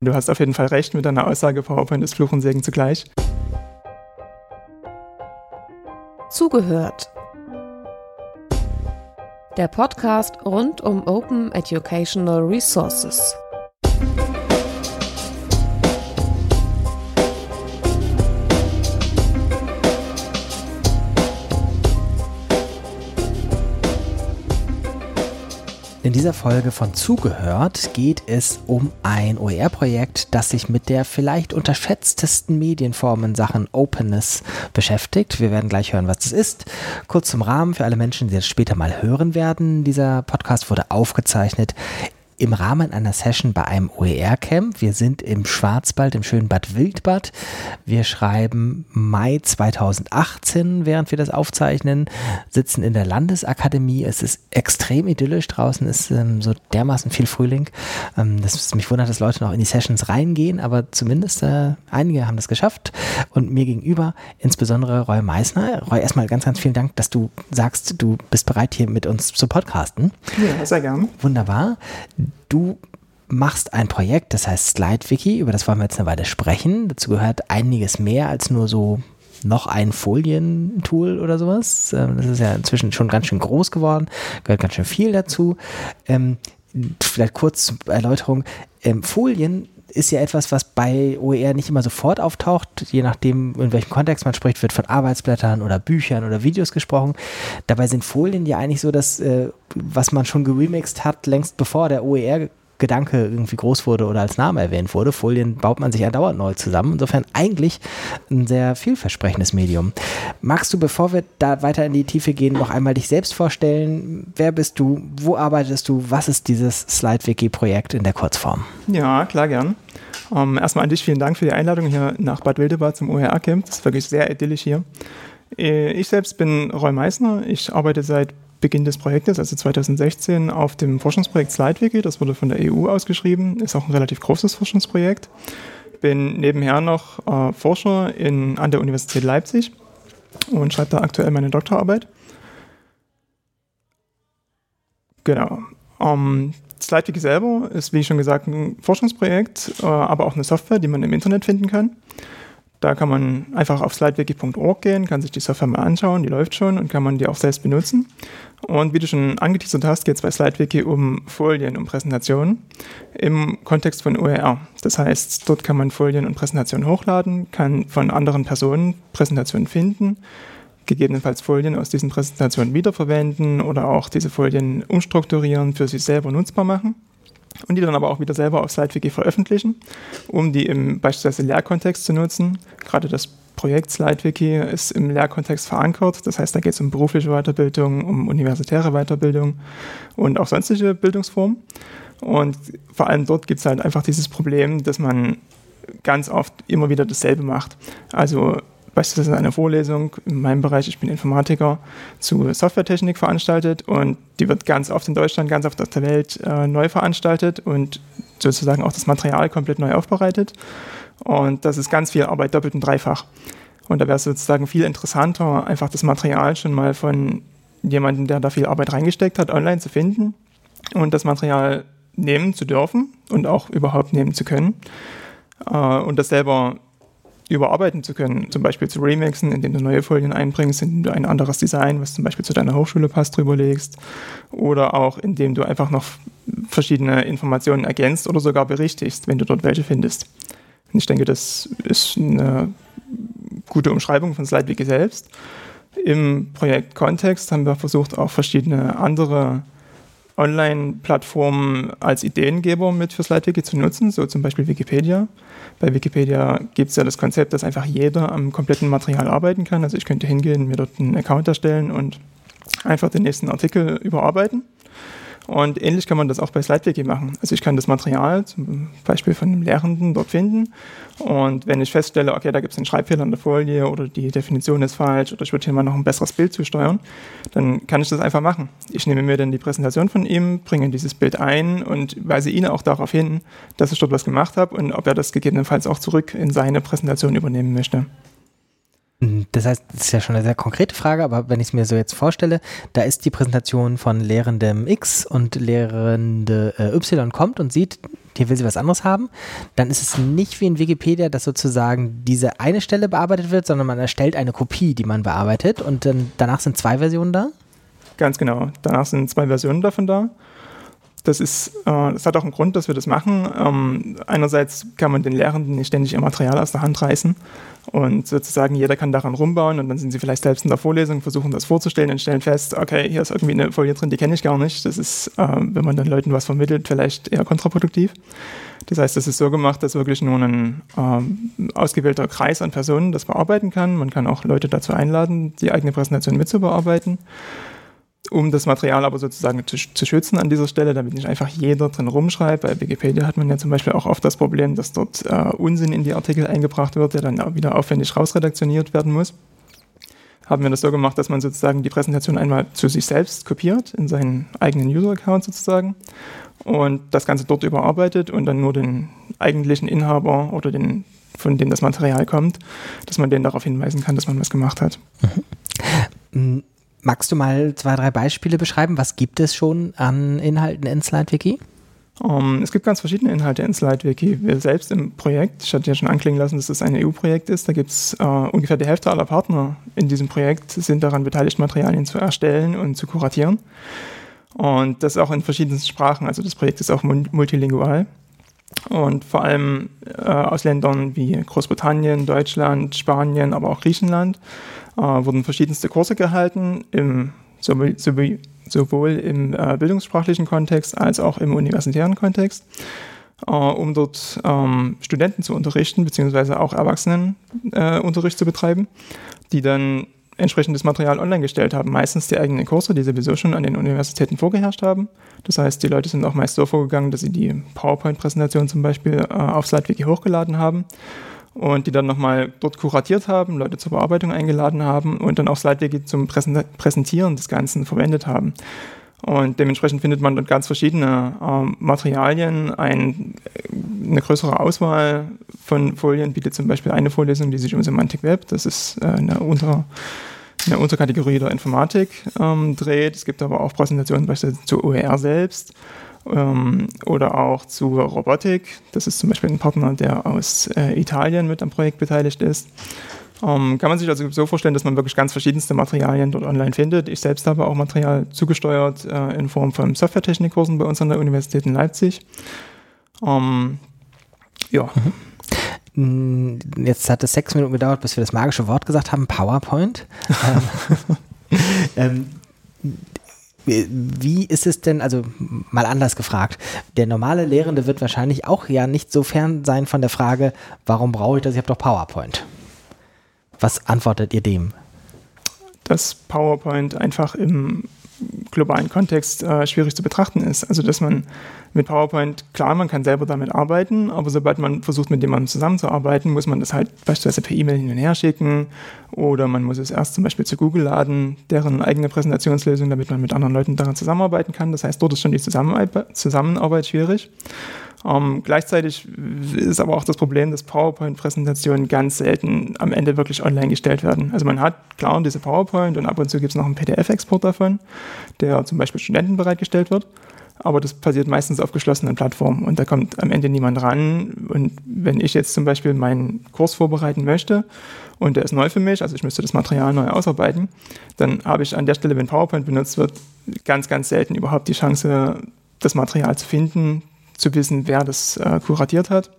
Du hast auf jeden Fall recht mit deiner Aussage, PowerPoint ist Fluch und Segen zugleich. Zugehört. Der Podcast rund um Open Educational Resources. In dieser Folge von Zugehört geht es um ein OER-Projekt, das sich mit der vielleicht unterschätztesten Medienform in Sachen Openness beschäftigt. Wir werden gleich hören, was das ist. Kurz zum Rahmen für alle Menschen, die das später mal hören werden. Dieser Podcast wurde aufgezeichnet im Rahmen einer Session bei einem OER-Camp. Wir sind im Schwarzwald, im schönen Bad Wildbad. Wir schreiben Mai 2018, während wir das aufzeichnen, sitzen in der Landesakademie. Es ist extrem idyllisch. Draußen ist ähm, so dermaßen viel Frühling. Ähm, das ist, mich wundert, dass Leute noch in die Sessions reingehen, aber zumindest äh, einige haben das geschafft. Und mir gegenüber insbesondere Roy Meissner. Roy, erstmal ganz, ganz vielen Dank, dass du sagst, du bist bereit, hier mit uns zu podcasten. Ja, sehr gerne. Wunderbar du machst ein Projekt, das heißt SlideWiki, über das wollen wir jetzt eine Weile sprechen. Dazu gehört einiges mehr als nur so noch ein Folientool oder sowas. Ähm, das ist ja inzwischen schon ganz schön groß geworden, gehört ganz schön viel dazu. Ähm, vielleicht kurz zur Erläuterung. Ähm, Folien ist ja etwas, was bei OER nicht immer sofort auftaucht. Je nachdem, in welchem Kontext man spricht, wird von Arbeitsblättern oder Büchern oder Videos gesprochen. Dabei sind Folien ja eigentlich so das, äh, was man schon geremixed hat, längst bevor der OER Gedanke irgendwie groß wurde oder als Name erwähnt wurde. Folien baut man sich ja dauernd neu zusammen. Insofern eigentlich ein sehr vielversprechendes Medium. Magst du, bevor wir da weiter in die Tiefe gehen, noch einmal dich selbst vorstellen? Wer bist du? Wo arbeitest du? Was ist dieses SlideWiki-Projekt in der Kurzform? Ja, klar, gern. Um, ähm, erstmal an dich vielen Dank für die Einladung hier nach Bad Wildebad zum OER-Camp. Das ist wirklich sehr idyllisch hier. Äh, ich selbst bin Roy Meissner. Ich arbeite seit Beginn des Projektes, also 2016, auf dem Forschungsprojekt SlideWiki. Das wurde von der EU ausgeschrieben, ist auch ein relativ großes Forschungsprojekt. Bin nebenher noch äh, Forscher in, an der Universität Leipzig und schreibe da aktuell meine Doktorarbeit. Genau. Ähm, SlideWiki selber ist, wie schon gesagt, ein Forschungsprojekt, äh, aber auch eine Software, die man im Internet finden kann. Da kann man einfach auf slidewiki.org gehen, kann sich die Software mal anschauen, die läuft schon und kann man die auch selbst benutzen. Und wie du schon angeteasert hast, geht es bei SlideWiki um Folien, um Präsentationen im Kontext von OER. Das heißt, dort kann man Folien und Präsentationen hochladen, kann von anderen Personen Präsentationen finden, gegebenenfalls Folien aus diesen Präsentationen wiederverwenden oder auch diese Folien umstrukturieren, für sich selber nutzbar machen und die dann aber auch wieder selber auf SlideWiki veröffentlichen, um die im beispielsweise Lehrkontext zu nutzen. Gerade das Projekt SlideWiki ist im Lehrkontext verankert. Das heißt, da geht es um berufliche Weiterbildung, um universitäre Weiterbildung und auch sonstige Bildungsformen. Und vor allem dort gibt es halt einfach dieses Problem, dass man ganz oft immer wieder dasselbe macht. Also beispielsweise eine Vorlesung in meinem Bereich, ich bin Informatiker, zu Softwaretechnik veranstaltet und die wird ganz oft in Deutschland, ganz oft auf der Welt äh, neu veranstaltet und sozusagen auch das Material komplett neu aufbereitet. Und das ist ganz viel Arbeit doppelt und dreifach. Und da wäre es sozusagen viel interessanter, einfach das Material schon mal von jemandem, der da viel Arbeit reingesteckt hat, online zu finden und das Material nehmen zu dürfen und auch überhaupt nehmen zu können äh, und das selber überarbeiten zu können, zum Beispiel zu remixen, indem du neue Folien einbringst, indem du ein anderes Design, was zum Beispiel zu deiner Hochschule passt, drüberlegst oder auch indem du einfach noch verschiedene Informationen ergänzt oder sogar berichtigst, wenn du dort welche findest. Und ich denke, das ist eine gute Umschreibung von SlideWiki selbst. Im Projektkontext haben wir versucht, auch verschiedene andere Online-Plattformen als Ideengeber mit für SlideWiki zu nutzen, so zum Beispiel Wikipedia. Bei Wikipedia gibt es ja das Konzept, dass einfach jeder am kompletten Material arbeiten kann. Also ich könnte hingehen, mir dort einen Account erstellen und einfach den nächsten Artikel überarbeiten. Und ähnlich kann man das auch bei SlideWiki machen. Also ich kann das Material zum Beispiel von einem Lehrenden dort finden und wenn ich feststelle, okay, da gibt es einen Schreibfehler in der Folie oder die Definition ist falsch oder ich würde hier mal noch ein besseres Bild zusteuern, dann kann ich das einfach machen. Ich nehme mir dann die Präsentation von ihm, bringe dieses Bild ein und weise ihn auch darauf hin, dass ich dort was gemacht habe und ob er das gegebenenfalls auch zurück in seine Präsentation übernehmen möchte. Mhm, das heißt, das ist ja schon eine sehr konkrete Frage, aber wenn ich es mir so jetzt vorstelle, da ist die Präsentation von Lehrendem X und Lehrende äh, Y kommt und sieht, hier will sie was anderes haben, dann ist es nicht wie in Wikipedia, dass sozusagen diese eine Stelle bearbeitet wird, sondern man erstellt eine Kopie, die man bearbeitet und dann, danach sind zwei Versionen da? Ganz genau. Danach sind zwei Versionen davon da. Das, ist, äh, das hat auch einen Grund, dass wir das machen. Ähm, einerseits kann man den Lehrenden nicht ständig ihr Material aus der Hand reißen und sozusagen jeder kann daran rumbauen und dann sind sie vielleicht selbst in der Vorlesung, versuchen das vorzustellen und stellen fest, okay, hier ist irgendwie eine Folie drin, die kenne ich gar nicht. Das ist, äh, wenn man dann Leuten was vermittelt, vielleicht eher kontraproduktiv. Das heißt, das ist so gemacht, dass wirklich nur ein äh, ausgewählter Kreis an Personen das bearbeiten kann. Man kann auch Leute dazu einladen, die eigene Präsentation mitzubearbeiten um das Material aber sozusagen zu, zu, schützen an dieser Stelle, damit nicht einfach jeder drin rumschreibt. Bei Wikipedia hat man ja zum Beispiel auch oft das Problem, dass dort äh, Unsinn in die Artikel eingebracht wird, der dann auch wieder aufwendig rausredaktioniert werden muss. Haben wir das so gemacht, dass man sozusagen die Präsentation einmal zu sich selbst kopiert, in seinen eigenen User-Account sozusagen, und das Ganze dort überarbeitet und dann nur den eigentlichen Inhaber oder den, von dem das Material kommt, dass man den darauf hinweisen kann, dass man was gemacht hat. Magst du mal zwei, drei Beispiele beschreiben? Was gibt es schon an Inhalten in SlideWiki? Um, ähm, es gibt ganz verschiedene Inhalte in SlideWiki. Wir selbst im Projekt, ich hatte ja schon anklingen lassen, dass das ein EU-Projekt ist, da gibt es äh, ungefähr die Hälfte aller Partner in diesem Projekt, sind daran beteiligt, Materialien zu erstellen und zu kuratieren. Und das auch in verschiedensten Sprachen. Also das Projekt ist auch multilingual. Und vor allem äh, aus Ländern wie Großbritannien, Deutschland, Spanien, aber auch Griechenland äh, wurden verschiedenste Kurse gehalten, im, sowohl, sowohl im äh, bildungssprachlichen Kontext als auch im universitären Kontext, äh, um dort ähm, Studenten zu unterrichten, beziehungsweise auch Erwachsenenunterricht äh, zu betreiben, die dann entsprechendes Material online gestellt haben. Meistens die eigenen Kurse, die sowieso schon an den Universitäten vorgeherrscht haben. Das heißt, die Leute sind auch meist so vorgegangen, dass sie die PowerPoint-Präsentation zum Beispiel äh, auf SlideWiki hochgeladen haben und die dann nochmal dort kuratiert haben, Leute zur Bearbeitung eingeladen haben und dann auch SlideWiki zum Präsentieren des Ganzen verwendet haben. Und dementsprechend findet man dort ganz verschiedene äh, Materialien. Ein, eine größere Auswahl von Folien bietet zum Beispiel eine Vorlesung, die sich um Semantic Web, das ist äh, eine, Unter, eine Unterkategorie der Informatik, ähm, dreht. Es gibt aber auch Präsentationen beispielsweise zu OER selbst ähm, oder auch zu Robotik. Das ist zum Beispiel ein Partner, der aus äh, Italien mit am Projekt beteiligt ist. Ähm, kann man sich also so vorstellen, dass man wirklich ganz verschiedenste Materialien dort online findet. Ich selbst habe auch Material zugesteuert äh, in Form von Softwaretechnikkursen bei uns an der Universität in Leipzig. Ähm, ja. Mhm. Jetzt hat es sechs Minuten gedauert, bis wir das magische Wort gesagt haben, PowerPoint. ähm, ähm wie ist es denn, also mal anders gefragt, der normale Lehrende wird wahrscheinlich auch ja nicht so fern sein von der Frage, warum brauche ich das, ich habe doch PowerPoint. Was antwortet ihr dem? Dass PowerPoint einfach im globalen Kontext äh, schwierig zu betrachten ist. Also dass man mit PowerPoint, klar, man kann selber damit arbeiten, aber sobald man versucht, mit jemandem zusammenzuarbeiten, muss man das halt beispielsweise per E-Mail hin und her schicken oder man muss es erst zum Beispiel zu Google laden, deren eigene Präsentationslösung, damit man mit anderen Leuten daran zusammenarbeiten kann. Das heißt, dort ist schon die Zusammenarbeit schwierig. Ähm, gleichzeitig ist aber auch das Problem, dass PowerPoint-Präsentationen ganz selten am Ende wirklich online gestellt werden. Also man hat klar diese PowerPoint und ab und zu gibt es noch einen PDF-Export davon, der zum Beispiel Studenten bereitgestellt wird. Aber das passiert meistens auf geschlossenen Plattformen und da kommt am Ende niemand ran. Und wenn ich jetzt zum Beispiel meinen Kurs vorbereiten möchte und der ist neu für mich, also ich müsste das Material neu ausarbeiten, dann habe ich an der Stelle, wenn PowerPoint benutzt wird, ganz, ganz selten überhaupt die Chance, das Material zu finden, zu wissen, wer das äh, kuratiert hat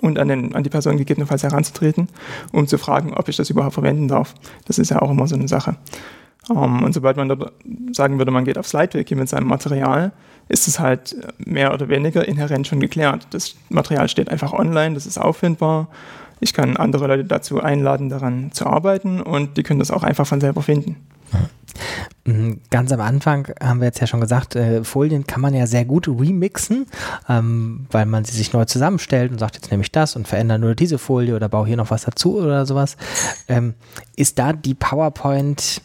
und an, den, an die Person gegebenenfalls heranzutreten, um zu fragen, ob ich das überhaupt verwenden darf. Das ist ja auch immer so eine Sache. Um, ähm, und sobald man dort sagen würde, man geht auf SlideWiki mit seinem Material, ist es halt mehr oder weniger inhärent schon geklärt. Das Material steht einfach online, das ist auffindbar. Ich kann andere Leute dazu einladen, daran zu arbeiten und die können das auch einfach von selber finden. Mhm, ganz am Anfang haben wir jetzt ja schon gesagt, äh, Folien kann man ja sehr gut remixen, ähm, weil man sie sich neu zusammenstellt und sagt, jetzt nehme ich das und verändere nur diese Folie oder baue hier noch was dazu oder sowas. Ähm, ist da die PowerPoint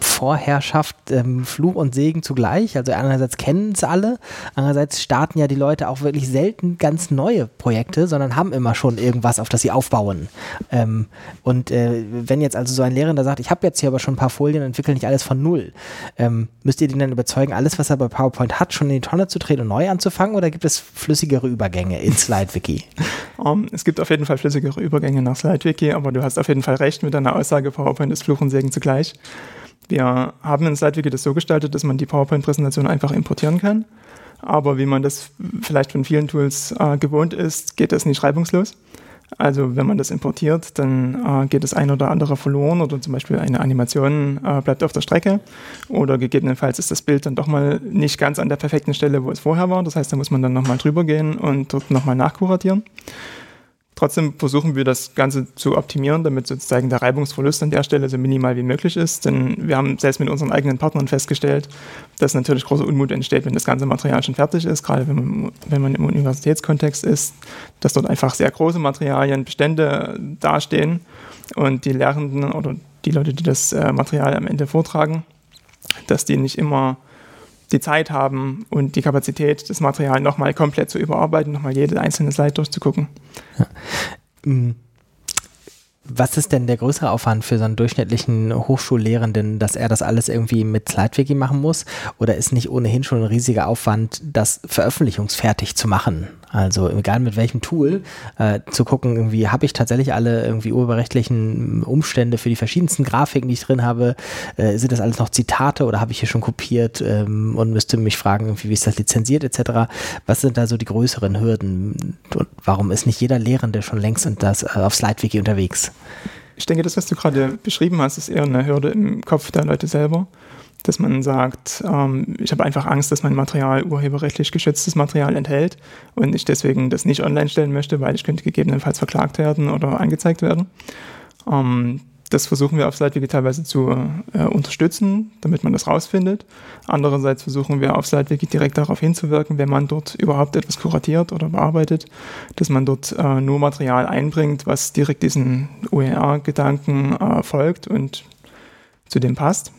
Vorherrschaft, ähm, Fluch und Segen zugleich. Also einerseits kennen es alle, andererseits starten ja die Leute auch wirklich selten ganz neue Projekte, sondern haben immer schon irgendwas, auf das sie aufbauen. Ähm, und äh, wenn jetzt also so ein Lehrender sagt, ich habe jetzt hier aber schon ein paar Folien, entwickle nicht alles von null, ähm, müsst ihr den dann überzeugen, alles, was er bei PowerPoint hat, schon in die Tonne zu treten und neu anzufangen oder gibt es flüssigere Übergänge in SlideWiki? Um, es gibt auf jeden Fall flüssigere Übergänge nach SlideWiki, aber du hast auf jeden Fall recht mit deiner Aussage, PowerPoint ist Fluch und Segen zugleich. Wir haben in SlideWiki das so gestaltet, dass man die PowerPoint-Präsentation einfach importieren kann. Aber wie man das vielleicht von vielen Tools äh, gewohnt ist, geht das nicht reibungslos. Also wenn man das importiert, dann äh, geht das ein oder andere verloren oder zum Beispiel eine Animation äh, bleibt auf der Strecke oder gegebenenfalls ist das Bild dann doch mal nicht ganz an der perfekten Stelle, wo es vorher war. Das heißt, da muss man dann nochmal drüber gehen und dort nochmal nachkuratieren. Trotzdem versuchen wir das Ganze zu optimieren, damit sozusagen der Reibungsverlust an der Stelle so minimal wie möglich ist. Denn wir haben selbst mit unseren eigenen Partnern festgestellt, dass natürlich großer Unmut entsteht, wenn das ganze Material schon fertig ist, gerade wenn man, wenn man im Universitätskontext ist, dass dort einfach sehr große Materialienbestände dastehen und die Lehrenden oder die Leute, die das äh, Material am Ende vortragen, dass die nicht immer die Zeit haben und die Kapazität, das Material nochmal komplett zu überarbeiten, nochmal jede einzelne Slide durchzugucken. Ja. Mm. Was ist denn der größere Aufwand für so einen durchschnittlichen Hochschullehrenden, dass er das alles irgendwie mit SlideWiki machen muss? Oder ist nicht ohnehin schon ein riesiger Aufwand, das veröffentlichungsfertig zu machen? Also egal mit welchem Tool, äh, zu gucken, irgendwie habe ich tatsächlich alle irgendwie urheberrechtlichen Umstände für die verschiedensten Grafiken, die ich drin habe, äh, sind das alles noch Zitate oder habe ich hier schon kopiert ähm, und müsste mich fragen, irgendwie, wie ist das lizenziert etc. Was sind da so die größeren Hürden und warum ist nicht jeder Lehrende schon längst und das äh, auf SlideWiki unterwegs? Ich denke, das, was du gerade beschrieben hast, ist eher eine Hürde im Kopf der Leute selber dass man sagt, ähm, ich habe einfach Angst, dass mein Material urheberrechtlich geschütztes Material enthält und ich deswegen das nicht online stellen möchte, weil ich könnte gegebenenfalls verklagt werden oder angezeigt werden. Ähm, das versuchen wir auf SlideWiki teilweise zu äh, unterstützen, damit man das rausfindet. Andererseits versuchen wir auf SlideWiki direkt darauf hinzuwirken, wenn man dort überhaupt etwas kuratiert oder bearbeitet, dass man dort äh, nur Material einbringt, was direkt diesen OER-Gedanken äh, folgt und zu dem passt.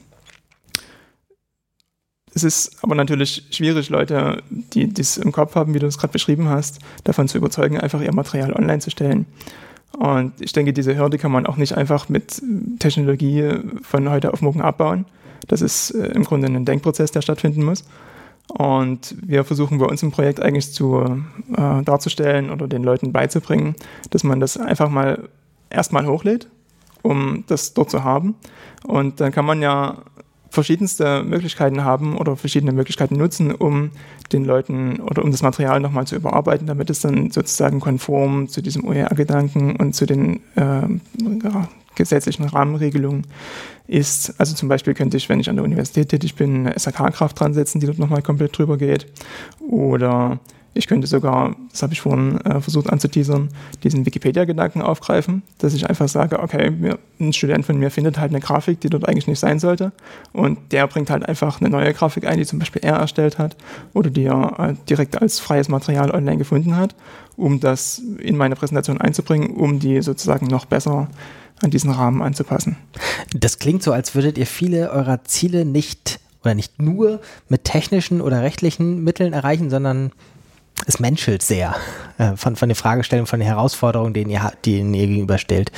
Es ist aber natürlich schwierig, Leute, die das im Kopf haben, wie du es gerade beschrieben hast, davon zu überzeugen, einfach ihr Material online zu stellen. Und ich denke, diese Hürde kann man auch nicht einfach mit Technologie von heute auf morgen abbauen. Das ist äh, im Grunde ein Denkprozess, der stattfinden muss. Und wir versuchen bei uns im Projekt eigentlich zu äh, darzustellen oder den Leuten beizubringen, dass man das einfach mal erstmal hochlädt, um das dort zu haben. Und dann kann man ja verschiedenste Möglichkeiten haben oder verschiedene Möglichkeiten nutzen, um den Leuten oder um das Material nochmal zu überarbeiten, damit es dann sozusagen konform zu diesem OER-Gedanken und zu den äh, ja, gesetzlichen Rahmenregelungen ist. Also zum Beispiel könnte ich, wenn ich an der Universität tätig bin, eine SAK-Kraft dran setzen, die dort nochmal komplett drüber geht. Oder ich könnte sogar, das habe ich vorhin äh, versucht anzuteasern, diesen Wikipedia-Gedanken aufgreifen, dass ich einfach sage, okay, mir, ein Student von mir findet halt eine Grafik, die dort eigentlich nicht sein sollte und der bringt halt einfach eine neue Grafik ein, die zum Beispiel er erstellt hat oder die er äh, direkt als freies Material online gefunden hat, um das in meine Präsentation einzubringen, um die sozusagen noch besser an diesen Rahmen anzupassen. Das klingt so, als würdet ihr viele eurer Ziele nicht oder nicht nur mit technischen oder rechtlichen Mitteln erreichen, sondern es menschelt sehr äh, von, von den Fragestellungen, von den Herausforderungen, denen ihr, denen ihr gegenüberstellt.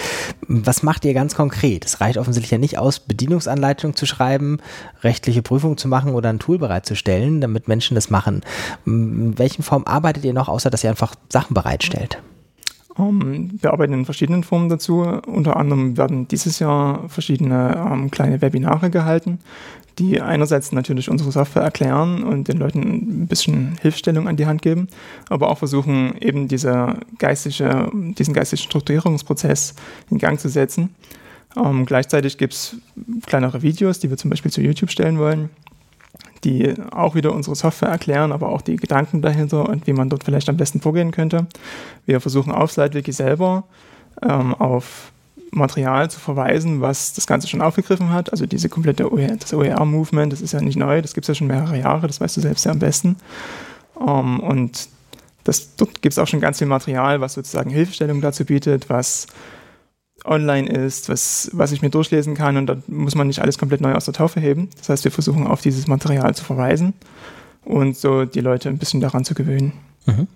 Was macht ihr ganz konkret? Es reicht offensichtlich ja nicht aus, Bedienungsanleitungen zu schreiben, rechtliche Prüfungen zu machen oder ein Tool bereitzustellen, damit Menschen das machen. In welchen Form arbeitet ihr noch, außer dass ihr einfach Sachen bereitstellt? Um, wir arbeiten in verschiedenen Formen dazu. Unter anderem werden dieses Jahr verschiedene um, kleine Webinare gehalten, die einerseits natürlich unsere Software erklären und den Leuten ein bisschen Hilfestellung an die Hand geben, aber auch versuchen, eben diese geistige, diesen geistigen Strukturierungsprozess in Gang zu setzen. Ähm, gleichzeitig gibt es kleinere Videos, die wir zum Beispiel zu YouTube stellen wollen, die auch wieder unsere Software erklären, aber auch die Gedanken dahinter und wie man dort vielleicht am besten vorgehen könnte. Wir versuchen auf SlideWiki selber ähm, auf Material zu verweisen, was das Ganze schon aufgegriffen hat. Also diese komplette OER, das OER-Movement, das ist ja nicht neu, das gibt es ja schon mehrere Jahre, das weißt du selbst ja am besten. Ähm, und das, dort gibt es auch schon ganz viel Material, was sozusagen Hilfestellung dazu bietet, was online ist, was, was ich mir durchlesen kann und da muss man nicht alles komplett neu aus der Taufe heben. Das heißt, wir versuchen auf dieses Material zu verweisen und so die Leute ein bisschen daran zu gewöhnen. Mhm.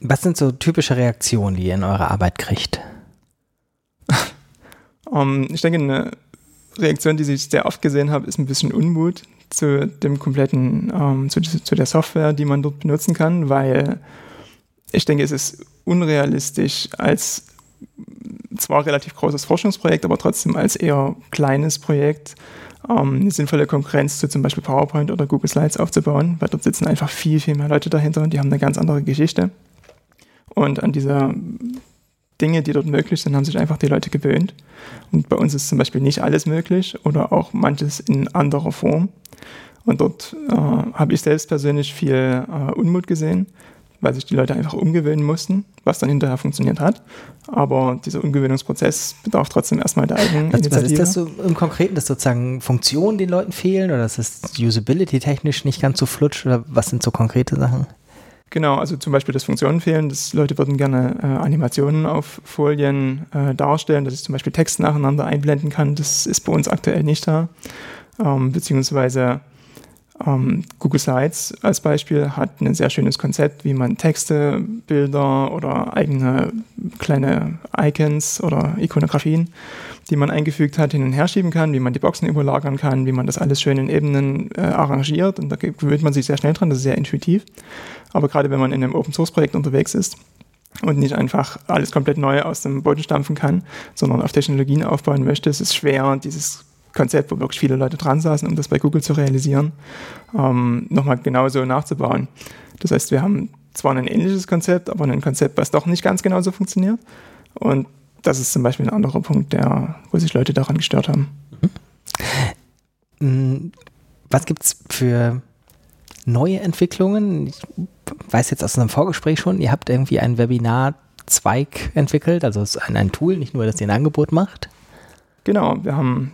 Was sind so typische Reaktionen, die ihr in eurer Arbeit kriegt? um, ich denke, eine Reaktion, die ich sehr oft gesehen habe, ist ein bisschen Unmut zu dem kompletten, um, zu, zu der Software, die man dort benutzen kann, weil ich denke, es ist unrealistisch als zwar relativ großes Forschungsprojekt, aber trotzdem als eher kleines Projekt ähm, eine sinnvolle Konkurrenz zu zum Beispiel PowerPoint oder Google Slides aufzubauen, weil dort sitzen einfach viel, viel mehr Leute dahinter und die haben eine ganz andere Geschichte. Und an diese Dinge, die dort möglich sind, haben sich einfach die Leute gewöhnt. Und bei uns ist zum Beispiel nicht alles möglich oder auch manches in anderer Form. Und dort äh, habe ich selbst persönlich viel äh, Unmut gesehen, weil sich die Leute einfach umgewöhnen mussten, was dann hinterher funktioniert hat. Aber dieser Umgewöhnungsprozess bedarf trotzdem erstmal der eigenen was, Was ist das so im Konkreten, dass sozusagen Funktionen den Leuten fehlen oder ist das Usability-technisch nicht ganz so flutsch oder was sind so konkrete Sachen? Genau, also zum Beispiel, dass Funktionen fehlen. dass Leute würden gerne äh, Animationen auf Folien äh, darstellen, dass ich zum Beispiel Text nacheinander einblenden kann. Das ist bei uns aktuell nicht da. Ähm, beziehungsweise ähm, Google Slides als Beispiel hat ein sehr schönes Konzept, wie man Texte, Bilder oder eigene kleine Icons oder Ikonografien, die man eingefügt hat, hin und her schieben kann, wie man die Boxen überlagern kann, wie man das alles schön in Ebenen äh, arrangiert. Und da gewöhnt man sich sehr schnell dran, das ist sehr intuitiv. Aber gerade wenn man in einem Open Source Projekt unterwegs ist, und nicht einfach alles komplett neu aus dem Boden stampfen kann, sondern auf Technologien aufbauen möchte, ist es schwer, dieses Konzept, wo wirklich viele Leute dran saßen, um das bei Google zu realisieren, ähm, nochmal genauso nachzubauen. Das heißt, wir haben zwar ein ähnliches Konzept, aber ein Konzept, was doch nicht ganz genauso funktioniert. Und das ist zum Beispiel ein anderer Punkt, der, wo sich Leute daran gestört haben. Mhm. Was gibt es für neue Entwicklungen? Ich weiß jetzt aus einem Vorgespräch schon, ihr habt irgendwie ein Webinar-Zweig entwickelt, also ein, ein Tool, nicht nur, das ihr ein Angebot macht. Genau, wir haben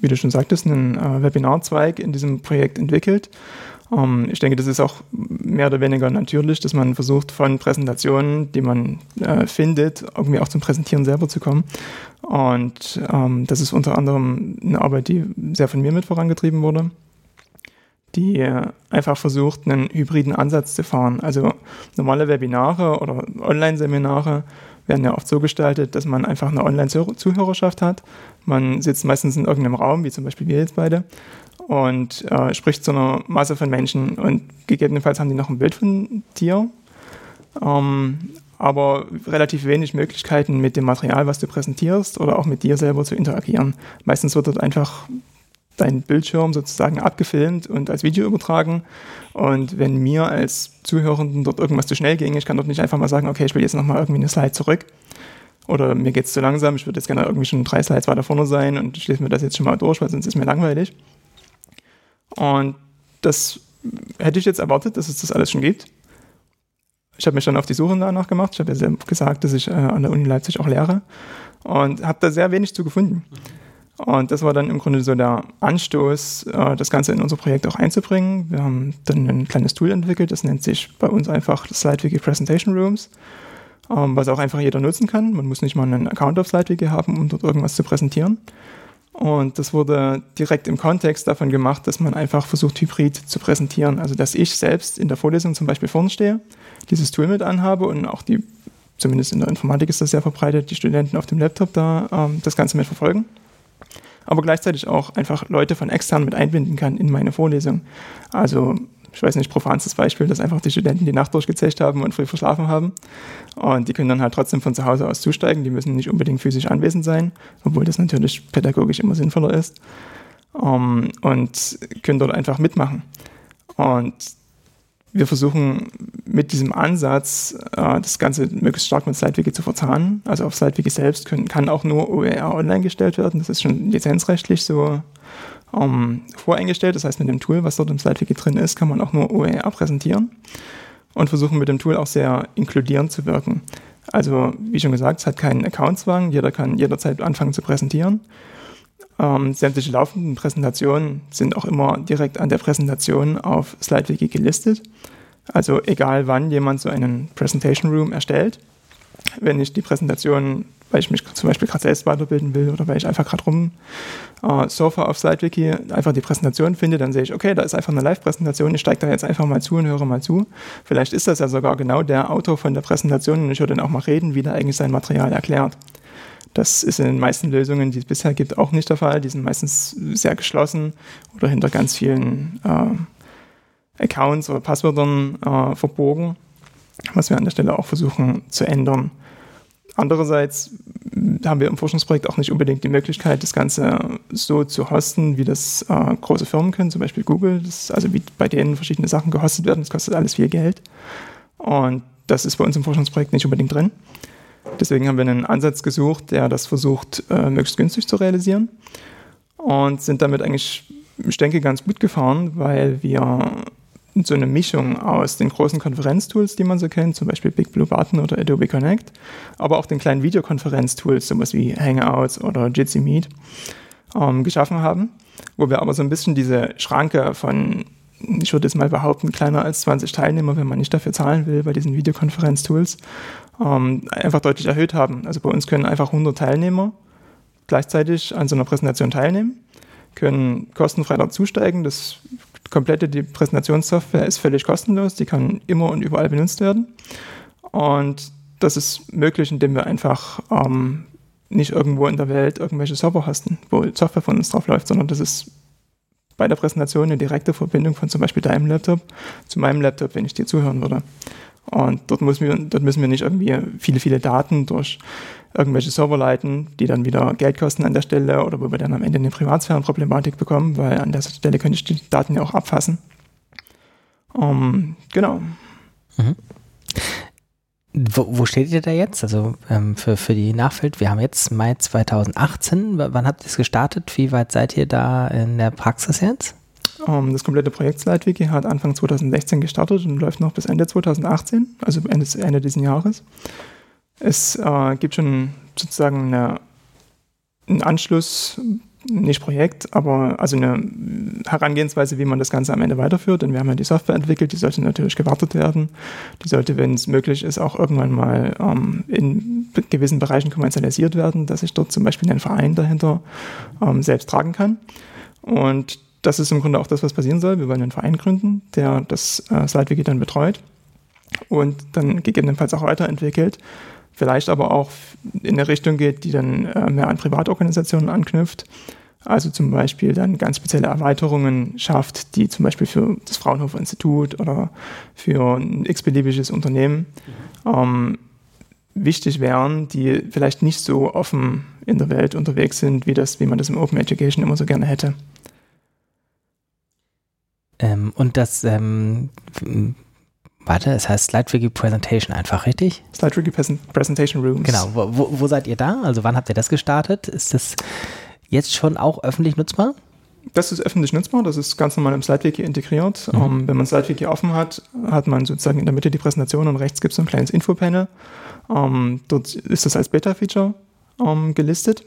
wie du schon sagtest, einen äh, Webinarzweig in diesem Projekt entwickelt. Ähm, ich denke, das ist auch mehr oder weniger natürlich, dass man versucht, von Präsentationen, die man äh, findet, irgendwie auch zum Präsentieren selber zu kommen. Und ähm, das ist unter anderem eine Arbeit, die sehr von mir mit vorangetrieben wurde, die einfach versucht, einen hybriden Ansatz zu fahren. Also normale Webinare oder Online-Seminare werden ja oft so gestaltet, dass man einfach eine Online-Zuhörerschaft hat. Man sitzt meistens in irgendeinem Raum, wie zum Beispiel wir jetzt beide, und äh, spricht zu einer Masse von Menschen und gegebenenfalls haben die noch ein Bild von dir. Ähm, aber relativ wenig Möglichkeiten mit dem Material, was du präsentierst oder auch mit dir selber zu interagieren. Meistens wird dort einfach dein Bildschirm sozusagen abgefilmt und als Video übertragen. Und wenn mir als Zuhörenden dort irgendwas zu schnell ging, ich kann dort nicht einfach mal sagen, okay, ich will jetzt nochmal irgendwie eine Slide zurück. Oder mir geht es zu langsam, ich würde jetzt gerne irgendwie schon drei Slides weiter vorne sein und ich lese mir das jetzt schon mal durch, weil sonst ist mir langweilig. Und das hätte ich jetzt erwartet, dass es das alles schon gibt. Ich habe mich dann auf die Suche danach gemacht. Ich habe ja gesagt, dass ich äh, an der Uni Leipzig auch lehre und habe da sehr wenig zu gefunden. Und das war dann im Grunde so der Anstoß, äh, das Ganze in unser Projekt auch einzubringen. Wir haben dann ein kleines Tool entwickelt, das nennt sich bei uns einfach SlideWiki Presentation Rooms, ähm, was auch einfach jeder nutzen kann. Man muss nicht mal einen Account auf SlideWiki haben, um dort irgendwas zu präsentieren. Und das wurde direkt im Kontext davon gemacht, dass man einfach versucht, hybrid zu präsentieren. Also, dass ich selbst in der Vorlesung zum Beispiel vorne stehe, dieses Tool mit anhabe und auch die, zumindest in der Informatik ist das sehr verbreitet, die Studenten auf dem Laptop da ähm, das Ganze mit verfolgen aber gleichzeitig auch einfach Leute von extern mit einbinden kann in meine Vorlesung. Also ich weiß nicht, profanstes Beispiel, dass einfach die Studenten die Nacht durchgezecht haben und früh verschlafen haben. Und die können dann halt trotzdem von zu Hause aus zusteigen. Die müssen nicht unbedingt physisch anwesend sein, obwohl das natürlich pädagogisch immer sinnvoller ist. Um, und können dort einfach mitmachen. Und wir versuchen mit diesem Ansatz äh, das Ganze möglichst stark mit SlideWiki zu verzahnen. Also auf SlideWiki selbst können, kann auch nur OER online gestellt werden. Das ist schon lizenzrechtlich so ähm, voreingestellt. Das heißt, mit dem Tool, was dort im SlideWiki drin ist, kann man auch nur OER präsentieren und versuchen mit dem Tool auch sehr inkludierend zu wirken. Also, wie schon gesagt, es hat keinen Accountzwang. Jeder kann jederzeit anfangen zu präsentieren. Ähm, sämtliche laufenden Präsentationen sind auch immer direkt an der Präsentation auf SlideWiki gelistet. Also egal wann jemand so einen Presentation Room erstellt, wenn ich die Präsentation weil ich mich zum Beispiel gerade selbst weiterbilden will oder weil ich einfach gerade rum äh, surfe auf SlideWiki, einfach die Präsentation finde, dann sehe ich, okay, da ist einfach eine Live-Präsentation, ich steige da jetzt einfach mal zu und höre mal zu. Vielleicht ist das ja sogar genau der Autor von der Präsentation und ich höre dann auch mal reden, wie der eigentlich sein Material erklärt. Das ist in den meisten Lösungen, die es bisher gibt, auch nicht der Fall. Die sind meistens sehr geschlossen oder hinter ganz vielen äh, Accounts oder Passwörtern äh, verborgen, was wir an der Stelle auch versuchen zu ändern. Andererseits haben wir im Forschungsprojekt auch nicht unbedingt die Möglichkeit, das Ganze so zu hosten, wie das äh, große Firmen können, zum Beispiel Google. Das, also wie bei denen verschiedene Sachen gehostet werden, das kostet alles viel Geld. Und das ist bei uns im Forschungsprojekt nicht unbedingt drin. Deswegen haben wir einen Ansatz gesucht, der das versucht, äh, möglichst günstig zu realisieren. Und sind damit eigentlich, ich denke, ganz gut gefahren, weil wir so eine Mischung aus den großen Konferenztools, die man so kennt, zum Beispiel Big Blue Button oder Adobe Connect, aber auch den kleinen Videokonferenztools, sowas wie Hangouts oder Jitsi Meet, ähm, geschaffen haben, wo wir aber so ein bisschen diese Schranke von, ich würde jetzt mal behaupten, kleiner als 20 Teilnehmer, wenn man nicht dafür zahlen will, bei diesen Videokonferenztools, ähm, einfach deutlich erhöht haben. Also bei uns können einfach 100 Teilnehmer gleichzeitig an so einer Präsentation teilnehmen, können kostenfrei dazusteigen. Das komplette die Präsentationssoftware ist völlig kostenlos, die kann immer und überall benutzt werden. Und das ist möglich, indem wir einfach ähm, nicht irgendwo in der Welt irgendwelche Server hosten, wo Software von uns drauf läuft, sondern das ist bei der Präsentation eine direkte Verbindung von zum Beispiel deinem Laptop zu meinem Laptop, wenn ich dir zuhören würde. Und dort müssen, wir, dort müssen wir nicht irgendwie viele, viele Daten durch irgendwelche Server leiten, die dann wieder Geld kosten an der Stelle oder wo wir dann am Ende eine Privatsphärenproblematik bekommen, weil an der Stelle könnte ich die Daten ja auch abfassen. Um, ähm, genau. Mhm. Wo, wo, steht ihr da jetzt? Also ähm, für, für die Nachfeld, wir haben jetzt Mai 2018. W wann habt ihr es gestartet? Wie weit seid ihr da in der Praxis jetzt? Ähm, das komplette Projekt SlideWiki hat Anfang 2016 gestartet und läuft noch bis Ende 2018, also Ende, Ende dieses Jahres. Es äh, gibt schon sozusagen eine, einen Anschluss, nicht Projekt, aber also eine Herangehensweise, wie man das Ganze am Ende weiterführt. Denn wir haben ja die Software entwickelt, die sollte natürlich gewartet werden. Die sollte, wenn es möglich ist, auch irgendwann mal ähm, in gewissen Bereichen kommerzialisiert werden, dass ich dort zum Beispiel einen Verein dahinter ähm, selbst tragen kann. Und das ist im Grunde auch das, was passieren soll. Wir wollen einen Verein gründen, der das äh, SlideWiki dann betreut und dann gegebenenfalls auch weiterentwickelt vielleicht aber auch in eine Richtung geht, die dann äh, mehr an Privatorganisationen anknüpft. Also zum Beispiel dann ganz spezielle Erweiterungen schafft, die zum Beispiel für das Fraunhofer Institut oder für ein x-beliebiges Unternehmen ähm, wichtig wären, die vielleicht nicht so offen in der Welt unterwegs sind, wie, das, wie man das im Open Education immer so gerne hätte. Ähm, und das ähm, Warte, es heißt SlideWiki Presentation einfach, richtig? SlideWiki Presentation Rooms. Genau. Wo, wo, seid ihr da? Also wann habt ihr das gestartet? Ist das jetzt schon auch öffentlich nutzbar? Das ist öffentlich nutzbar, das ist ganz normal im SlideWiki integriert. Mhm. Um, ähm, wenn man SlideWiki offen hat, hat man sozusagen in der Mitte die Präsentation und rechts gibt es ein kleines Infopanel. Um, ähm, dort ist das als Beta-Feature um, ähm, gelistet.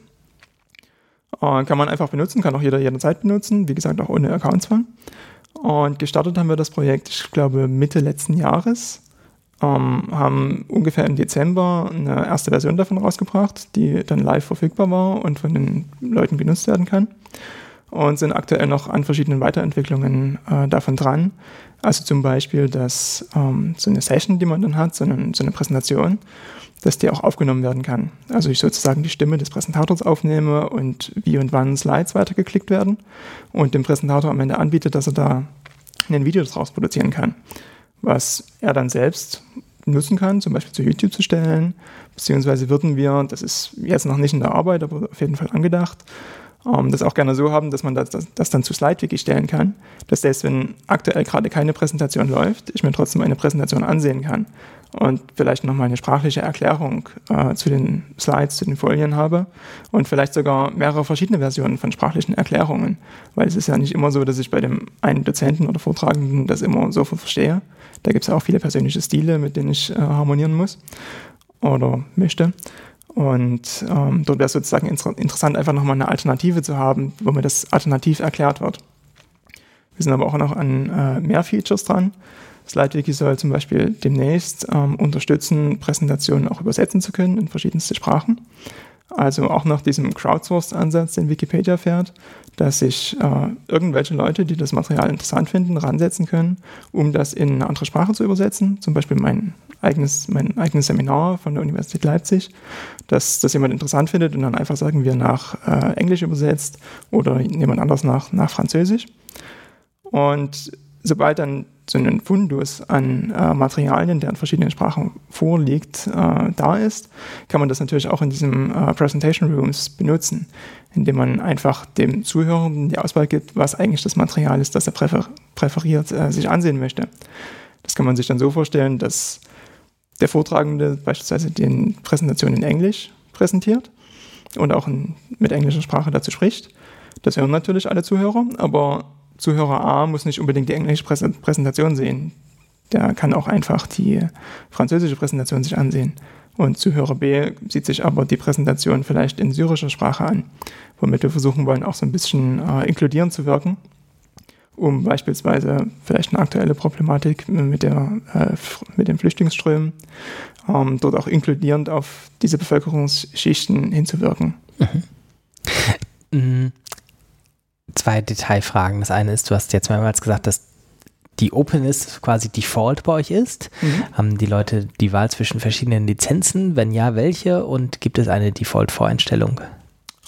Uh, kann man einfach benutzen, kann auch jeder jederzeit benutzen, wie gesagt auch ohne Accountzwang. Und gestartet haben wir das Projekt, ich glaube, Mitte letzten Jahres. Ähm, haben ungefähr im Dezember eine erste Version davon rausgebracht, die dann live verfügbar war und von den Leuten genutzt werden kann. Und sind aktuell noch an verschiedenen Weiterentwicklungen äh, davon dran. Also zum Beispiel, dass ähm, so eine Session, die man dann hat, so eine, so eine Präsentation, dass die auch aufgenommen werden kann. Also ich sozusagen die Stimme des Präsentators aufnehme und wie und wann Slides weitergeklickt werden und dem Präsentator am Ende anbietet, dass er da ein Video daraus produzieren kann, was er dann selbst nutzen kann, zum Beispiel zu YouTube zu stellen, beziehungsweise würden wir, das ist jetzt noch nicht in der Arbeit, aber auf jeden Fall angedacht, ähm, das auch gerne so haben, dass man das, das, das dann zu SlideWiki stellen kann, dass selbst wenn aktuell gerade keine Präsentation läuft, ich mir trotzdem eine Präsentation ansehen kann und vielleicht nochmal eine sprachliche Erklärung äh, zu den Slides, zu den Folien habe und vielleicht sogar mehrere verschiedene Versionen von sprachlichen Erklärungen, weil es ist ja nicht immer so, dass ich bei dem einen Dozenten oder Vortragenden das immer sofort verstehe. Da gibt es ja auch viele persönliche Stile, mit denen ich äh, harmonieren muss oder möchte. Und ähm, dort wäre es sozusagen inter interessant, einfach nochmal eine Alternative zu haben, wo mir das alternativ erklärt wird. Wir sind aber auch noch an äh, mehr Features dran SlideWiki soll zum Beispiel demnächst ähm, unterstützen, Präsentationen auch übersetzen zu können in verschiedenste Sprachen. Also auch nach diesem Crowdsourced-Ansatz, den Wikipedia fährt, dass sich äh, irgendwelche Leute, die das Material interessant finden, ransetzen können, um das in eine andere Sprache zu übersetzen. Zum Beispiel mein eigenes, mein eigenes Seminar von der Universität Leipzig, dass das jemand interessant findet und dann einfach sagen wir nach äh, Englisch übersetzt oder jemand anders nach, nach Französisch. Und sobald dann so ein Fundus an äh, Materialien, der in verschiedenen Sprachen vorliegt, äh, da ist, kann man das natürlich auch in diesem äh, Presentation Rooms benutzen, indem man einfach dem Zuhörenden die Auswahl gibt, was eigentlich das Material ist, das er präfer präferiert äh, sich ansehen möchte. Das kann man sich dann so vorstellen, dass der Vortragende beispielsweise die Präsentation in Englisch präsentiert und auch in, mit englischer Sprache dazu spricht. Das hören natürlich alle Zuhörer, aber Zuhörer A muss nicht unbedingt die englische Präsentation sehen. Der kann auch einfach die französische Präsentation sich ansehen. Und Zuhörer B sieht sich aber die Präsentation vielleicht in syrischer Sprache an, womit wir versuchen wollen, auch so ein bisschen äh, inkludierend zu wirken, um beispielsweise vielleicht eine aktuelle Problematik mit, der, äh, mit den Flüchtlingsströmen ähm, dort auch inkludierend auf diese Bevölkerungsschichten hinzuwirken. Mhm zwei Detailfragen. Das eine ist, du hast jetzt mehrmals gesagt, dass die Openness quasi Default bei euch ist. Mhm. Haben die Leute die Wahl zwischen verschiedenen Lizenzen? Wenn ja, welche? Und gibt es eine Default-Voreinstellung?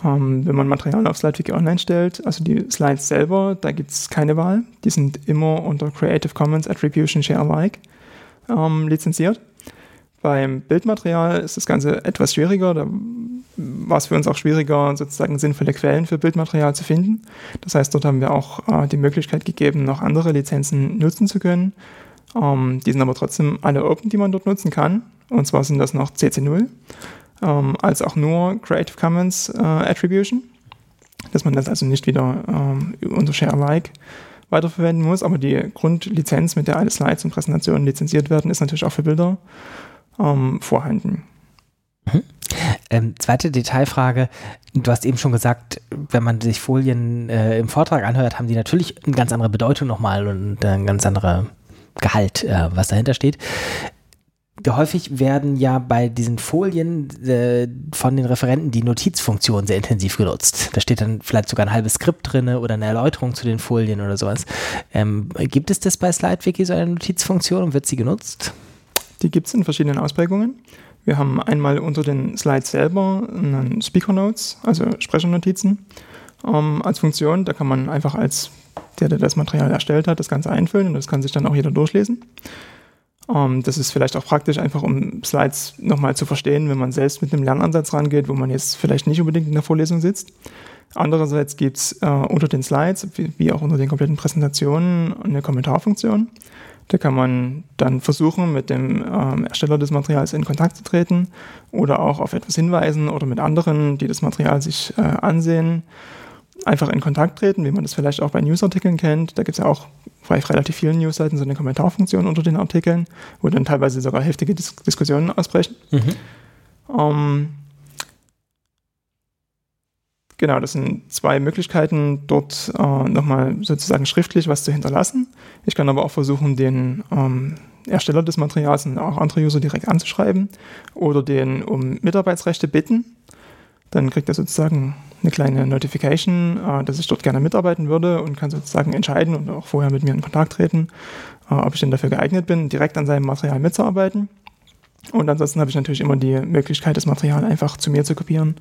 Um, ähm, wenn man Material auf SlideWiki online stellt, also die Slides selber, da gibt es keine Wahl. Die sind immer unter Creative Commons Attribution Share Alike ähm, lizenziert. Beim Bildmaterial ist das Ganze etwas schwieriger. Da war es für uns auch schwieriger, sozusagen sinnvolle Quellen für Bildmaterial zu finden. Das heißt, dort haben wir auch äh, die Möglichkeit gegeben, noch andere Lizenzen nutzen zu können. Ähm, die sind aber trotzdem alle open, die man dort nutzen kann. Und zwar sind das noch CC0, ähm, als auch nur Creative Commons äh, Attribution, dass man das also nicht wieder ähm, unter Share Alike weiterverwenden muss. Aber die Grundlizenz, mit der alle Slides und Präsentationen lizenziert werden, ist natürlich auch für Bilder ähm, vorhanden. Mhm. Ähm, zweite Detailfrage. Du hast eben schon gesagt, wenn man sich Folien äh, im Vortrag anhört, haben die natürlich eine ganz andere Bedeutung nochmal und ein ganz anderer Gehalt, äh, was dahinter steht. Häufig werden ja bei diesen Folien äh, von den Referenten die Notizfunktion sehr intensiv genutzt. Da steht dann vielleicht sogar ein halbes Skript drin oder eine Erläuterung zu den Folien oder sowas. Ähm, gibt es das bei SlideWiki, so eine Notizfunktion und wird sie genutzt? Die gibt es in verschiedenen Ausprägungen. Wir haben einmal unter den Slides selber einen Speaker Notes, also Sprechernotizen ähm, als Funktion. Da kann man einfach als der, der das Material erstellt hat, das Ganze einfüllen und das kann sich dann auch jeder durchlesen. Ähm, das ist vielleicht auch praktisch, einfach um Slides nochmal zu verstehen, wenn man selbst mit einem Lernansatz rangeht, wo man jetzt vielleicht nicht unbedingt in der Vorlesung sitzt. Andererseits gibt es äh, unter den Slides, wie, wie auch unter den kompletten Präsentationen, eine Kommentarfunktion. Da kann man dann versuchen, mit dem ähm, Ersteller des Materials in Kontakt zu treten oder auch auf etwas hinweisen oder mit anderen, die das Material sich äh, ansehen, einfach in Kontakt treten, wie man das vielleicht auch bei Newsartikeln kennt. Da gibt es ja auch bei relativ vielen Newsseiten so eine Kommentarfunktion unter den Artikeln, wo dann teilweise sogar heftige Dis Diskussionen ausbrechen. Mhm. Ähm, Genau, das sind zwei Möglichkeiten, dort äh, nochmal sozusagen schriftlich was zu hinterlassen. Ich kann aber auch versuchen, den ähm, Ersteller des Materials und auch andere User direkt anzuschreiben oder den um Mitarbeitsrechte bitten. Dann kriegt er sozusagen eine kleine Notification, äh, dass ich dort gerne mitarbeiten würde und kann sozusagen entscheiden und auch vorher mit mir in Kontakt treten, äh, ob ich denn dafür geeignet bin, direkt an seinem Material mitzuarbeiten. Und ansonsten habe ich natürlich immer die Möglichkeit, das Material einfach zu mir zu kopieren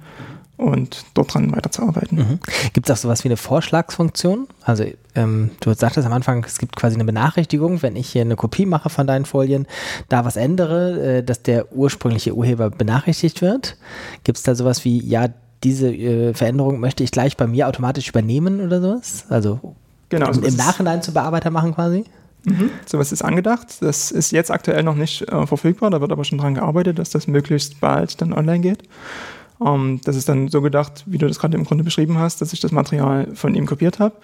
und dort dran weiterzuarbeiten. Mhm. Gibt es auch sowas wie eine Vorschlagsfunktion? Also ähm, du sagtest am Anfang, es gibt quasi eine Benachrichtigung, wenn ich hier eine Kopie mache von deinen Folien, da was ändere, äh, dass der ursprüngliche Urheber benachrichtigt wird. Gibt es da sowas wie, ja, diese äh, Veränderung möchte ich gleich bei mir automatisch übernehmen oder sowas? Also genau, im, im Nachhinein zum Bearbeiter machen quasi? Mhm. Sowas ist angedacht. Das ist jetzt aktuell noch nicht äh, verfügbar, da wird aber schon dran gearbeitet, dass das möglichst bald dann online geht. Ähm, das ist dann so gedacht, wie du das gerade im Grunde beschrieben hast, dass ich das Material von ihm kopiert habe,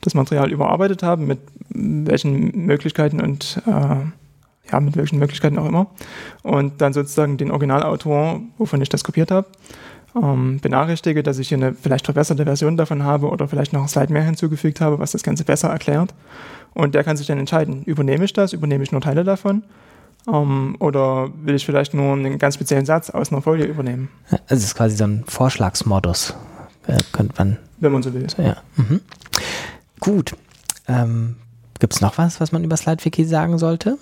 das Material überarbeitet habe, mit welchen Möglichkeiten und äh, ja, mit welchen Möglichkeiten auch immer. Und dann sozusagen den Originalautor, wovon ich das kopiert habe, ähm, benachrichtige, dass ich hier eine vielleicht verbesserte Version davon habe oder vielleicht noch ein Slide mehr hinzugefügt habe, was das Ganze besser erklärt. Und der kann sich dann entscheiden, übernehme ich das, übernehme ich nur Teile davon ähm, oder will ich vielleicht nur einen ganz speziellen Satz aus einer Folie übernehmen. Also es ist quasi so ein Vorschlagsmodus, äh, könnte man. Wenn man so will. Ja. Mhm. Gut. Ähm, Gibt es noch was, was man über SlideWiki sagen sollte?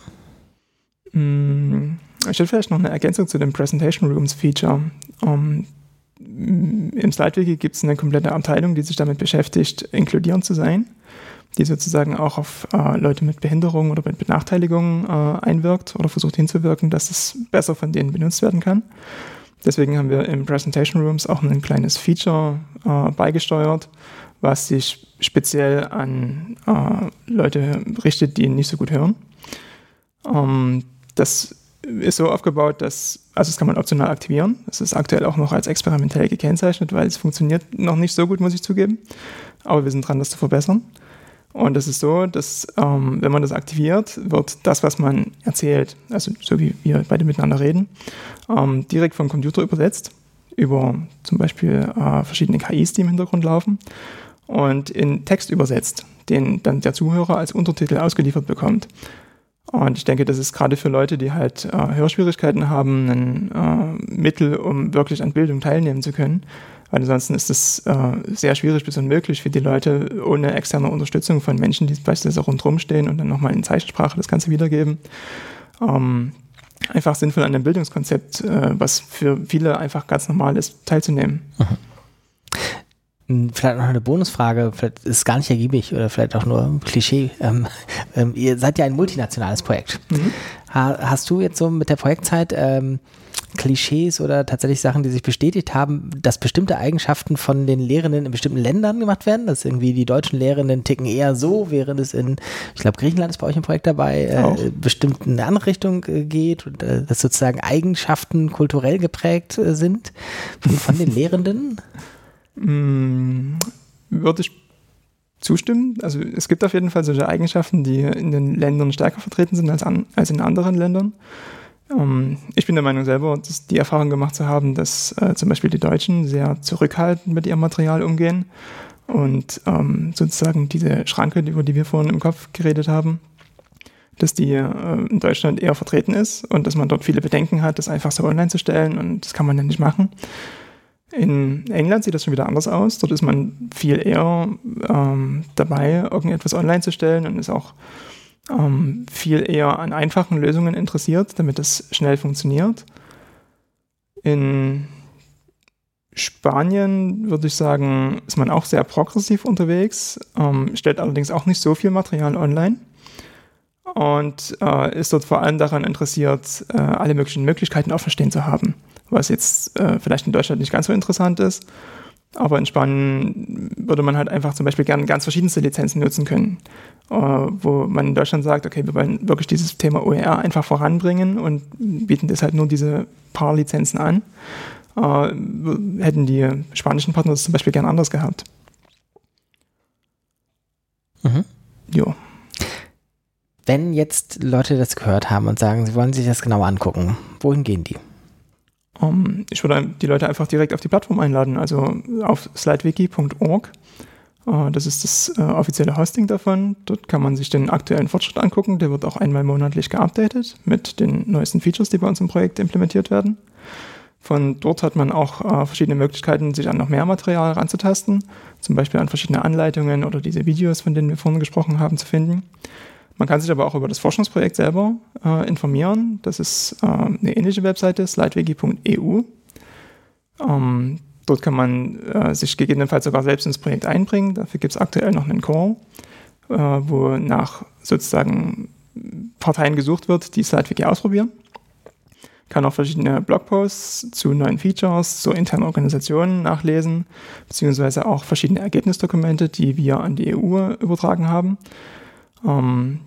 Mm, ich hätte vielleicht noch eine Ergänzung zu dem Presentation Rooms Feature. Um, Im SlideWiki gibt es eine komplette Abteilung, die sich damit beschäftigt, inkludierend zu sein, die sozusagen auch auf äh, Leute mit Behinderung oder mit Benachteiligung äh, einwirkt oder versucht hinzuwirken, dass es besser von denen benutzt werden kann. Deswegen haben wir im Presentation Rooms auch ein kleines Feature äh, beigesteuert, was sich speziell an äh, Leute richtet, die nicht so gut hören. Ähm, das ist so aufgebaut, dass, also das kann man optional aktivieren. Das ist aktuell auch noch als experimentell gekennzeichnet, weil es funktioniert noch nicht so gut, muss ich zugeben. Aber wir sind dran, das zu verbessern. Und es ist so, dass ähm, wenn man das aktiviert, wird das, was man erzählt, also so wie wir beide miteinander reden, ähm, direkt vom Computer übersetzt über zum Beispiel äh, verschiedene KIs, die im Hintergrund laufen und in Text übersetzt, den dann der Zuhörer als Untertitel ausgeliefert bekommt. Und ich denke, das ist gerade für Leute, die halt äh, Hörschwierigkeiten haben, ein äh, Mittel, um wirklich an Bildung teilnehmen zu können. Weil ansonsten ist es äh, sehr schwierig bis unmöglich für die Leute ohne externe Unterstützung von Menschen, die beispielsweise rundherum stehen und dann nochmal in Zeichensprache das Ganze wiedergeben. Ähm, einfach sinnvoll an dem Bildungskonzept, äh, was für viele einfach ganz normal ist, teilzunehmen. Mhm. Vielleicht noch eine Bonusfrage, vielleicht ist es gar nicht ergiebig oder vielleicht auch nur Klischee. Ähm, ähm, ihr seid ja ein multinationales Projekt. Mhm. Ha, hast du jetzt so mit der Projektzeit ähm, Klischees oder tatsächlich Sachen, die sich bestätigt haben, dass bestimmte Eigenschaften von den Lehrenden in bestimmten Ländern gemacht werden? Dass irgendwie die deutschen Lehrenden ticken eher so, während es in, ich glaube, Griechenland ist bei euch ein Projekt dabei, äh, bestimmt in eine andere Richtung äh, geht und äh, dass sozusagen Eigenschaften kulturell geprägt äh, sind von, von den Lehrenden? Mm, würde ich zustimmen. Also es gibt auf jeden Fall solche Eigenschaften, die in den Ländern stärker vertreten sind als, an, als in anderen Ländern. Ähm, ich bin der Meinung selber, dass die Erfahrung gemacht zu haben, dass äh, zum Beispiel die Deutschen sehr zurückhaltend mit ihrem Material umgehen und ähm, sozusagen diese Schranke, über die wir vorhin im Kopf geredet haben, dass die äh, in Deutschland eher vertreten ist und dass man dort viele Bedenken hat, das einfach so online zu stellen und das kann man ja nicht machen. In England sieht das schon wieder anders aus. Dort ist man viel eher ähm, dabei, irgendetwas online zu stellen und ist auch ähm, viel eher an einfachen Lösungen interessiert, damit es schnell funktioniert. In Spanien würde ich sagen, ist man auch sehr progressiv unterwegs, ähm, stellt allerdings auch nicht so viel Material online und äh, ist dort vor allem daran interessiert, äh, alle möglichen Möglichkeiten offen stehen zu haben was jetzt äh, vielleicht in Deutschland nicht ganz so interessant ist. Aber in Spanien würde man halt einfach zum Beispiel gerne ganz verschiedenste Lizenzen nutzen können, äh, wo man in Deutschland sagt, okay, wir wollen wirklich dieses Thema OER einfach voranbringen und bieten deshalb nur diese paar Lizenzen an. Äh, hätten die spanischen Partner das zum Beispiel gern anders gehabt. Mhm. Jo. Wenn jetzt Leute das gehört haben und sagen, sie wollen sich das genau angucken, wohin gehen die? Um, ich würde die Leute einfach direkt auf die Plattform einladen, also auf slidewiki.org. Äh, das ist das uh, offizielle Hosting davon. Dort kann man sich den aktuellen Fortschritt angucken. Der wird auch einmal monatlich geupdatet mit den neuesten Features, die bei uns im Projekt implementiert werden. Von dort hat man auch uh, verschiedene Möglichkeiten, sich an noch mehr Material ranzutasten, zum Beispiel an verschiedene Anleitungen oder diese Videos, von denen wir vorhin gesprochen haben, zu finden. Man kann sich aber auch über das Forschungsprojekt selber äh, informieren. Das ist äh, eine ähnliche Webseite, slidewiki.eu. Ähm, dort kann man äh, sich gegebenenfalls sogar selbst ins Projekt einbringen. Dafür gibt es aktuell noch einen Call, äh, wo nach sozusagen Parteien gesucht wird, die SlideWiki ausprobieren. Kann auch verschiedene Blogposts zu neuen Features, zu internen Organisationen nachlesen, beziehungsweise auch verschiedene Ergebnisdokumente, die wir an die EU übertragen haben. Ähm,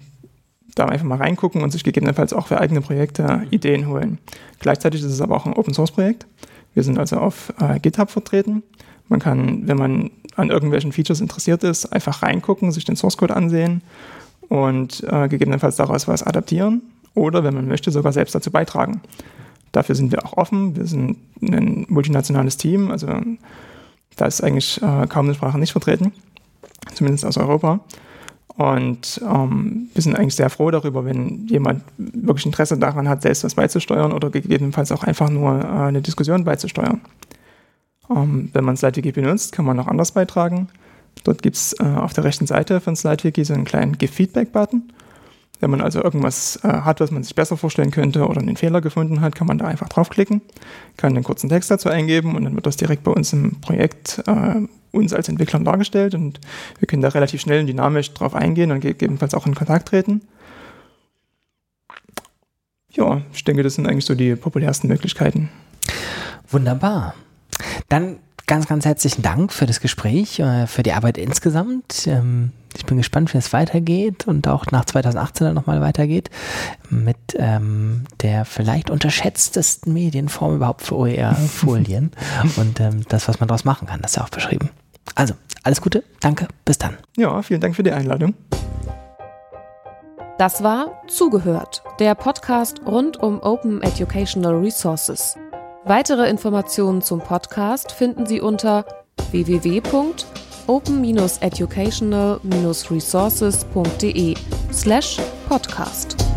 da einfach mal reingucken und sich gegebenenfalls auch für eigene Projekte Ideen holen. Gleichzeitig ist es aber auch ein Open Source Projekt. Wir sind also auf äh, GitHub vertreten. Man kann, wenn man an irgendwelchen Features interessiert ist, einfach reingucken, sich den Source Code ansehen und äh, gegebenenfalls daraus was adaptieren oder, wenn man möchte, sogar selbst dazu beitragen. Dafür sind wir auch offen. Wir sind ein multinationales Team, also da ist eigentlich äh, kaum eine Sprache nicht vertreten, zumindest aus Europa. Und ähm, wir sind eigentlich sehr froh darüber, wenn jemand wirklich Interesse daran hat, selbst was beizusteuern oder gegebenenfalls auch einfach nur äh, eine Diskussion beizusteuern. Ähm, wenn man SlideWiki benutzt, kann man noch anders beitragen. Dort gibt es äh, auf der rechten Seite von SlideWiki so einen kleinen Give-Feedback-Button. Wenn man also irgendwas äh, hat, was man sich besser vorstellen könnte oder einen Fehler gefunden hat, kann man da einfach draufklicken, kann einen kurzen Text dazu eingeben und dann wird das direkt bei uns im Projekt äh, uns als Entwicklern dargestellt und wir können da relativ schnell und dynamisch drauf eingehen und gegebenenfalls auch in Kontakt treten. Ja, ich denke, das sind eigentlich so die populärsten Möglichkeiten. Wunderbar. Dann ganz, ganz herzlichen Dank für das Gespräch, äh, für die Arbeit insgesamt. Ähm, ich bin gespannt, wie es weitergeht und auch nach 2018 dann nochmal weitergeht mit ähm, der vielleicht unterschätztesten Medienform überhaupt für OER-Folien und ähm, das, was man daraus machen kann, das ist ja auch beschrieben. Also, alles Gute, danke, bis dann. Ja, vielen Dank für die Einladung. Das war Zugehört, der Podcast rund um Open Educational Resources. Weitere Informationen zum Podcast finden Sie unter www.open-educational-resources.de slash podcast.